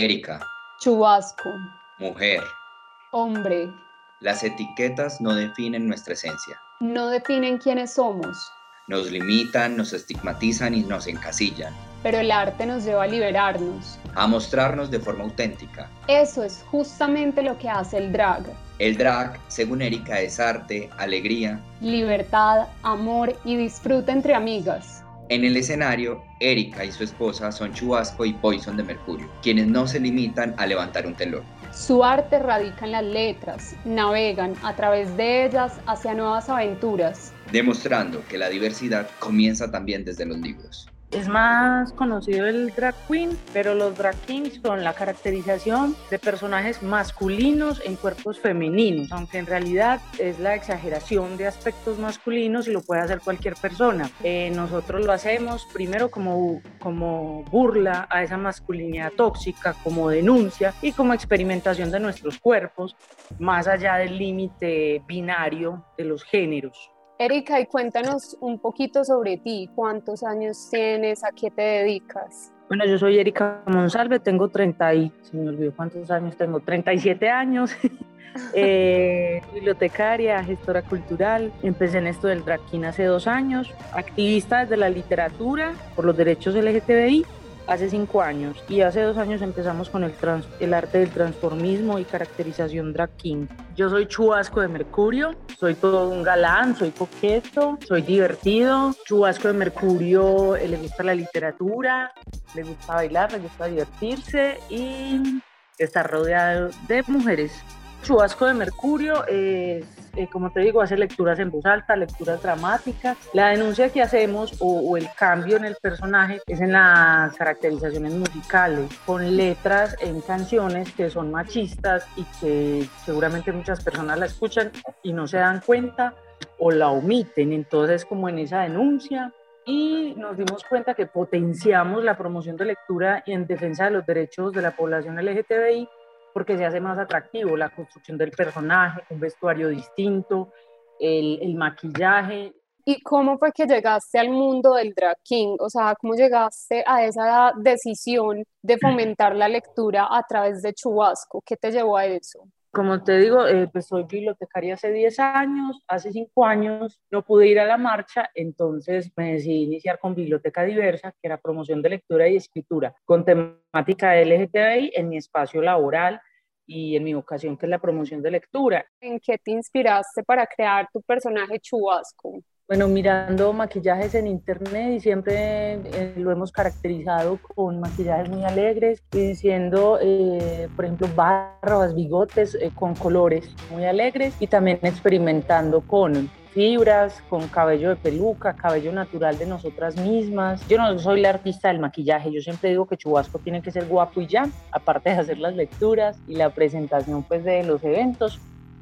Erika, Chubasco, mujer. hombre, Las etiquetas no definen nuestra esencia. no definen quiénes somos, Nos limitan, nos estigmatizan y nos encasillan. pero el arte nos lleva a liberarnos. A mostrarnos de forma auténtica. Eso es justamente lo que hace el drag. El drag, según Erika, es arte, alegría. Libertad, amor y disfrute entre amigas. En el escenario, Erika y su esposa son Chubasco y Poison de Mercurio, quienes no se limitan a levantar un telón. Su arte radica en las letras, navegan a través de ellas hacia nuevas aventuras. demostrando que la diversidad comienza también desde los libros. Es más conocido el drag queen, pero los drag kings son la caracterización de personajes masculinos en cuerpos femeninos, aunque en realidad es la exageración de aspectos masculinos y lo puede hacer cualquier persona. Eh, nosotros lo hacemos primero como, como burla a esa masculinidad tóxica, como denuncia y como experimentación de nuestros cuerpos, más allá del límite binario de los géneros. Erika, y cuéntanos un poquito sobre ti. ¿Cuántos años tienes? ¿A qué te dedicas? Bueno, yo soy Erika Monsalve, tengo 30 y, se me olvidó cuántos años tengo, 37 años, eh, bibliotecaria, gestora cultural, empecé en esto del drag hace dos años, activista desde la literatura por los derechos LGTBI hace cinco años y hace dos años empezamos con el, trans- el arte del transformismo y caracterización drag king. Yo soy chubasco de Mercurio, soy todo un galán, soy coqueto, soy divertido. Chubasco de Mercurio eh, le gusta la literatura, le gusta bailar, le gusta divertirse y estar rodeado de mujeres. Chubasco de Mercurio es, eh, como te digo, hace lecturas en voz alta, lecturas dramáticas. La denuncia que hacemos o, o el cambio en el personaje es en las caracterizaciones musicales, con letras en canciones que son machistas y que seguramente muchas personas la escuchan y no se dan cuenta o la omiten. Entonces, como en esa denuncia, y nos dimos cuenta que potenciamos la promoción de lectura y en defensa de los derechos de la población LGTBI porque se hace más atractivo la construcción del personaje, un vestuario distinto, el, el maquillaje. ¿Y cómo fue que llegaste al mundo del drag king? O sea, ¿cómo llegaste a esa decisión de fomentar la lectura a través de Chubasco? ¿Qué te llevó a eso? Como te digo, eh, pues soy bibliotecaria hace 10 años, hace 5 años no pude ir a la marcha, entonces me decidí iniciar con Biblioteca Diversa, que era promoción de lectura y escritura, con temática LGTBI en mi espacio laboral y en mi vocación, que es la promoción de lectura. ¿En qué te inspiraste para crear tu personaje Chubasco? Bueno, mirando maquillajes en internet y siempre eh, lo hemos caracterizado con maquillajes muy alegres y diciendo, eh, por ejemplo, barbas, bigotes eh, con colores muy alegres y también experimentando con fibras, con cabello de peluca, cabello natural de nosotras mismas. Yo no soy la artista del maquillaje, yo siempre digo que Chubasco tiene que ser guapo y ya, aparte de hacer las lecturas y la presentación pues de los eventos,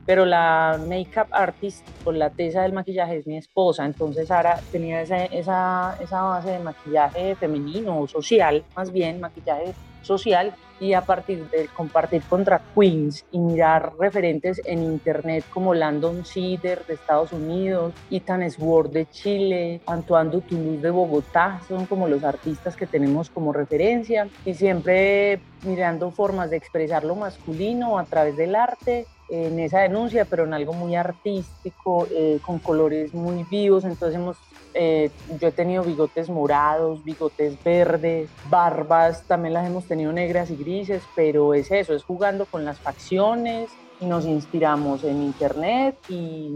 pero la makeup artist o la tesa del maquillaje es mi esposa, entonces Sara tenía esa, esa, esa base de maquillaje femenino o social, más bien maquillaje social, y a partir de compartir con drag queens y mirar referentes en internet como Landon Cedar de Estados Unidos, Ethan Sword de Chile, Antoine Dutoulouse de Bogotá, son como los artistas que tenemos como referencia, y siempre mirando formas de expresar lo masculino a través del arte, en esa denuncia, pero en algo muy artístico, eh, con colores muy vivos. Entonces hemos, eh, yo he tenido bigotes morados, bigotes verdes, barbas, también las hemos tenido negras y grises, pero es eso, es jugando con las facciones y nos inspiramos en internet y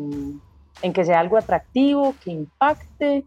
en que sea algo atractivo, que impacte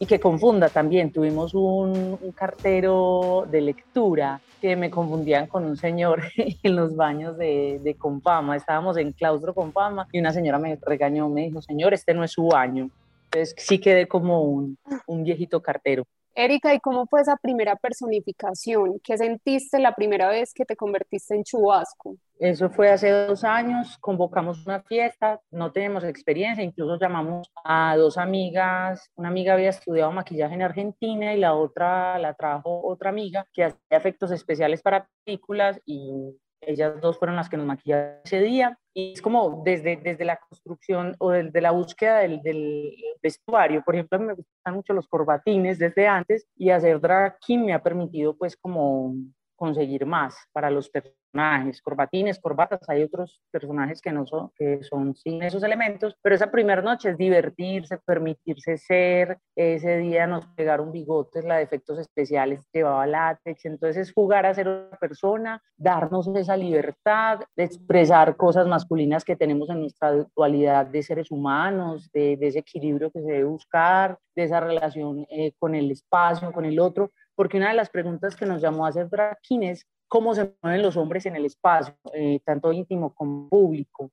y que confunda también. Tuvimos un, cartero de lectura que me confundían con un señor en los baños de, de Confama. Estábamos en claustro Confama y una señora me regañó, me dijo, señor, este no es su baño. Entonces sí quedé como un viejito cartero. Erika, ¿y cómo fue esa primera personificación? ¿Qué sentiste la primera vez que te convertiste en chubasco? Eso fue hace dos años, convocamos una fiesta, no tenemos experiencia, incluso llamamos a dos amigas, una amiga había estudiado maquillaje en Argentina y la otra la trajo otra amiga que hacía efectos especiales para películas y ellas dos fueron las que nos maquillaron ese día. Y es como desde, desde la construcción o desde la búsqueda del, del vestuario. Por ejemplo, me gustan mucho los corbatines desde antes y hacer drag king me ha permitido pues como conseguir más para los personajes, corbatines, corbatas, hay otros personajes que no son, que son sin esos elementos, pero esa primera noche es divertirse, permitirse ser, ese día nos pegaron bigotes, la de efectos especiales llevaba látex, entonces es jugar a ser otra persona, darnos esa libertad de expresar cosas masculinas que tenemos en nuestra dualidad de seres humanos, de, de ese equilibrio que se debe buscar, de esa relación eh, con el espacio, con el otro, porque una de las preguntas que nos llamó a hacer drag es cómo se mueven los hombres en el espacio, eh, tanto íntimo como público,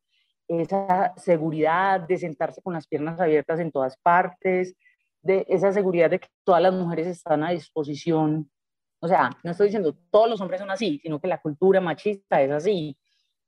esa seguridad de sentarse con las piernas abiertas en todas partes, de esa seguridad de que todas las mujeres están a disposición. O sea, no estoy diciendo todos los hombres son así, sino que la cultura machista es así,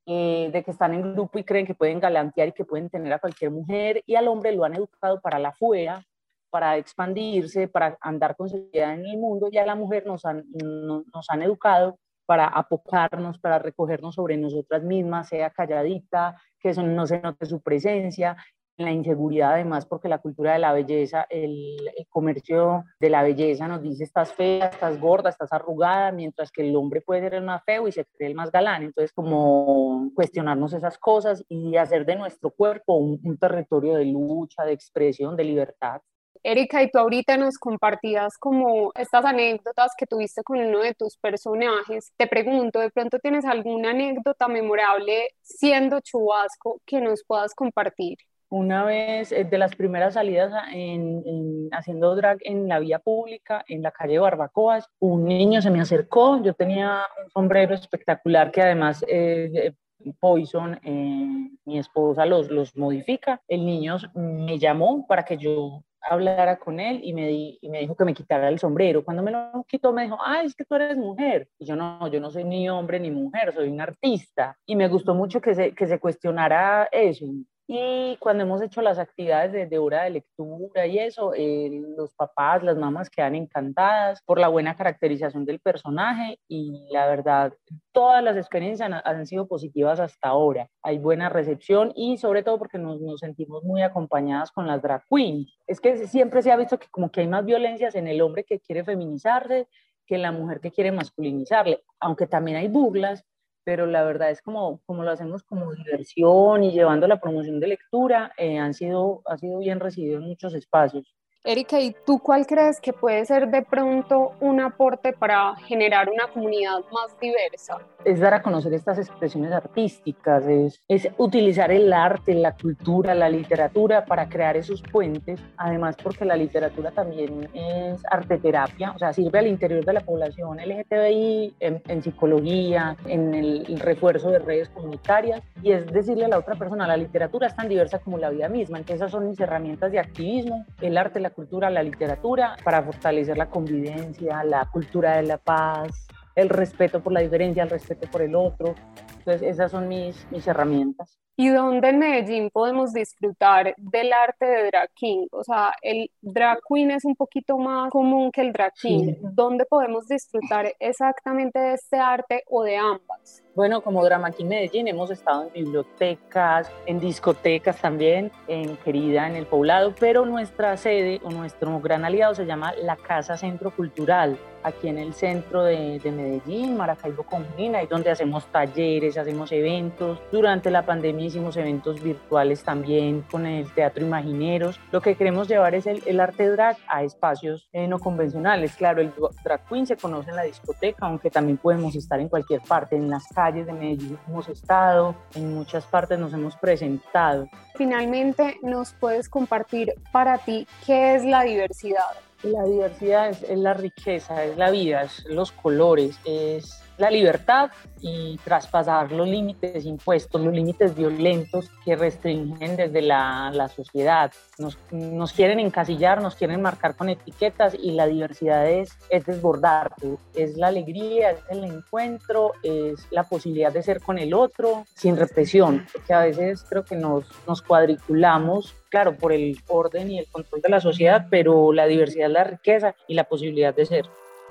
eh, de que están en grupo y creen que pueden galantear y que pueden tener a cualquier mujer y al hombre lo han educado para la fuera, para expandirse, para andar con seguridad en el mundo, y a la mujer nos han, nos han educado para apocarnos, para recogernos sobre nosotras mismas, sea calladita, que eso no se note su presencia, la inseguridad además porque la cultura de la belleza, el, el, comercio de la belleza nos dice estás fea, estás gorda, estás arrugada, mientras que el hombre puede ser el más feo y se cree el más galán. Entonces como cuestionarnos esas cosas y hacer de nuestro cuerpo un, un territorio de lucha, de expresión, de libertad. Erika, y tú ahorita nos compartías como estas anécdotas que tuviste con uno de tus personajes. Te pregunto, ¿de pronto tienes alguna anécdota memorable siendo chubasco que nos puedas compartir? Una vez, eh, de las primeras salidas en, en, haciendo drag en la vía pública, en la calle Barbacoas, un niño se me acercó, yo tenía un sombrero espectacular que además eh, Poison, eh, mi esposa los, los modifica. El niño me llamó para que yo hablara con él y me, di, y me dijo que me quitara el sombrero. Cuando me lo quitó me dijo, ay, es que tú eres mujer. Y yo no, yo no soy ni hombre ni mujer, soy un artista. Y me gustó mucho que se, que se cuestionara eso. Y cuando hemos hecho las actividades de, de hora de lectura y eso, eh, los papás, las mamás quedan encantadas por la buena caracterización del personaje y la verdad, todas las experiencias han, sido positivas hasta ahora. Hay buena recepción y sobre todo porque nos, nos, sentimos muy acompañadas con las drag queens. Es que siempre se ha visto que como que hay más violencias en el hombre que quiere feminizarse que en la mujer que quiere masculinizarle, aunque también hay burlas pero la verdad es como, como lo hacemos como diversión y llevando la promoción de lectura, eh, han sido, ha sido bien recibido en muchos espacios. Erika, ¿y tú cuál crees que puede ser de pronto un aporte para generar una comunidad más diversa? Es dar a conocer estas expresiones artísticas, es, es utilizar el arte, la cultura, la literatura para crear esos puentes, además porque la literatura también es arte terapia, o sea, sirve al interior de la población LGTBI, en, en psicología, en el refuerzo de redes comunitarias, y es decirle a la otra persona, la literatura es tan diversa como la vida misma, entonces esas son mis herramientas de activismo, el arte, la cultura, la literatura, para fortalecer la convivencia, la cultura de la paz, el respeto por la diferencia, el respeto por el otro. Entonces, esas son mis, mis herramientas. ¿Y dónde en Medellín podemos disfrutar del arte de drag king? O sea, el drag queen es un poquito más común que el drag king. Sí. ¿Dónde podemos disfrutar exactamente de este arte o de ambas? Bueno, como Drama King Medellín hemos estado en bibliotecas, en discotecas también, en Querida, en el Poblado, pero nuestra sede o nuestro gran aliado se llama la Casa Centro Cultural, aquí en el centro de, de Medellín, Maracaibo Comunín, ahí donde hacemos talleres, hacemos eventos. Durante la pandemia hicimos eventos virtuales también con el Teatro Imagineros. Lo que queremos llevar es el, el arte drag a espacios eh, no convencionales. Claro, el drag queen se conoce en la discoteca, aunque también podemos estar en cualquier parte, en las calles calles de Medellín hemos estado, en muchas partes nos hemos presentado. Finalmente, ¿nos puedes compartir para ti qué es la diversidad? La diversidad es, es la riqueza, es la vida, es los colores, es la libertad y traspasar los límites impuestos, los límites violentos que restringen desde la, la sociedad. Nos, nos, quieren encasillar, nos quieren marcar con etiquetas y la diversidad es, es desbordarte, es la alegría, es el encuentro, es la posibilidad de ser con el otro sin represión, porque a veces creo que nos, nos cuadriculamos claro, por el orden y el control de la sociedad, pero la diversidad es la riqueza y la posibilidad de ser.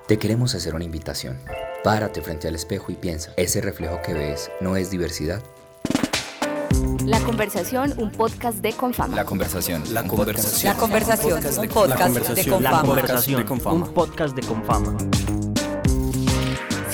Te queremos hacer una invitación. Párate frente al espejo y piensa, ¿ese reflejo que ves no es diversidad? La conversación, un podcast de Confama. La conversación. La conversación. La conversación, un podcast de Confama. La conversación, un podcast de Confama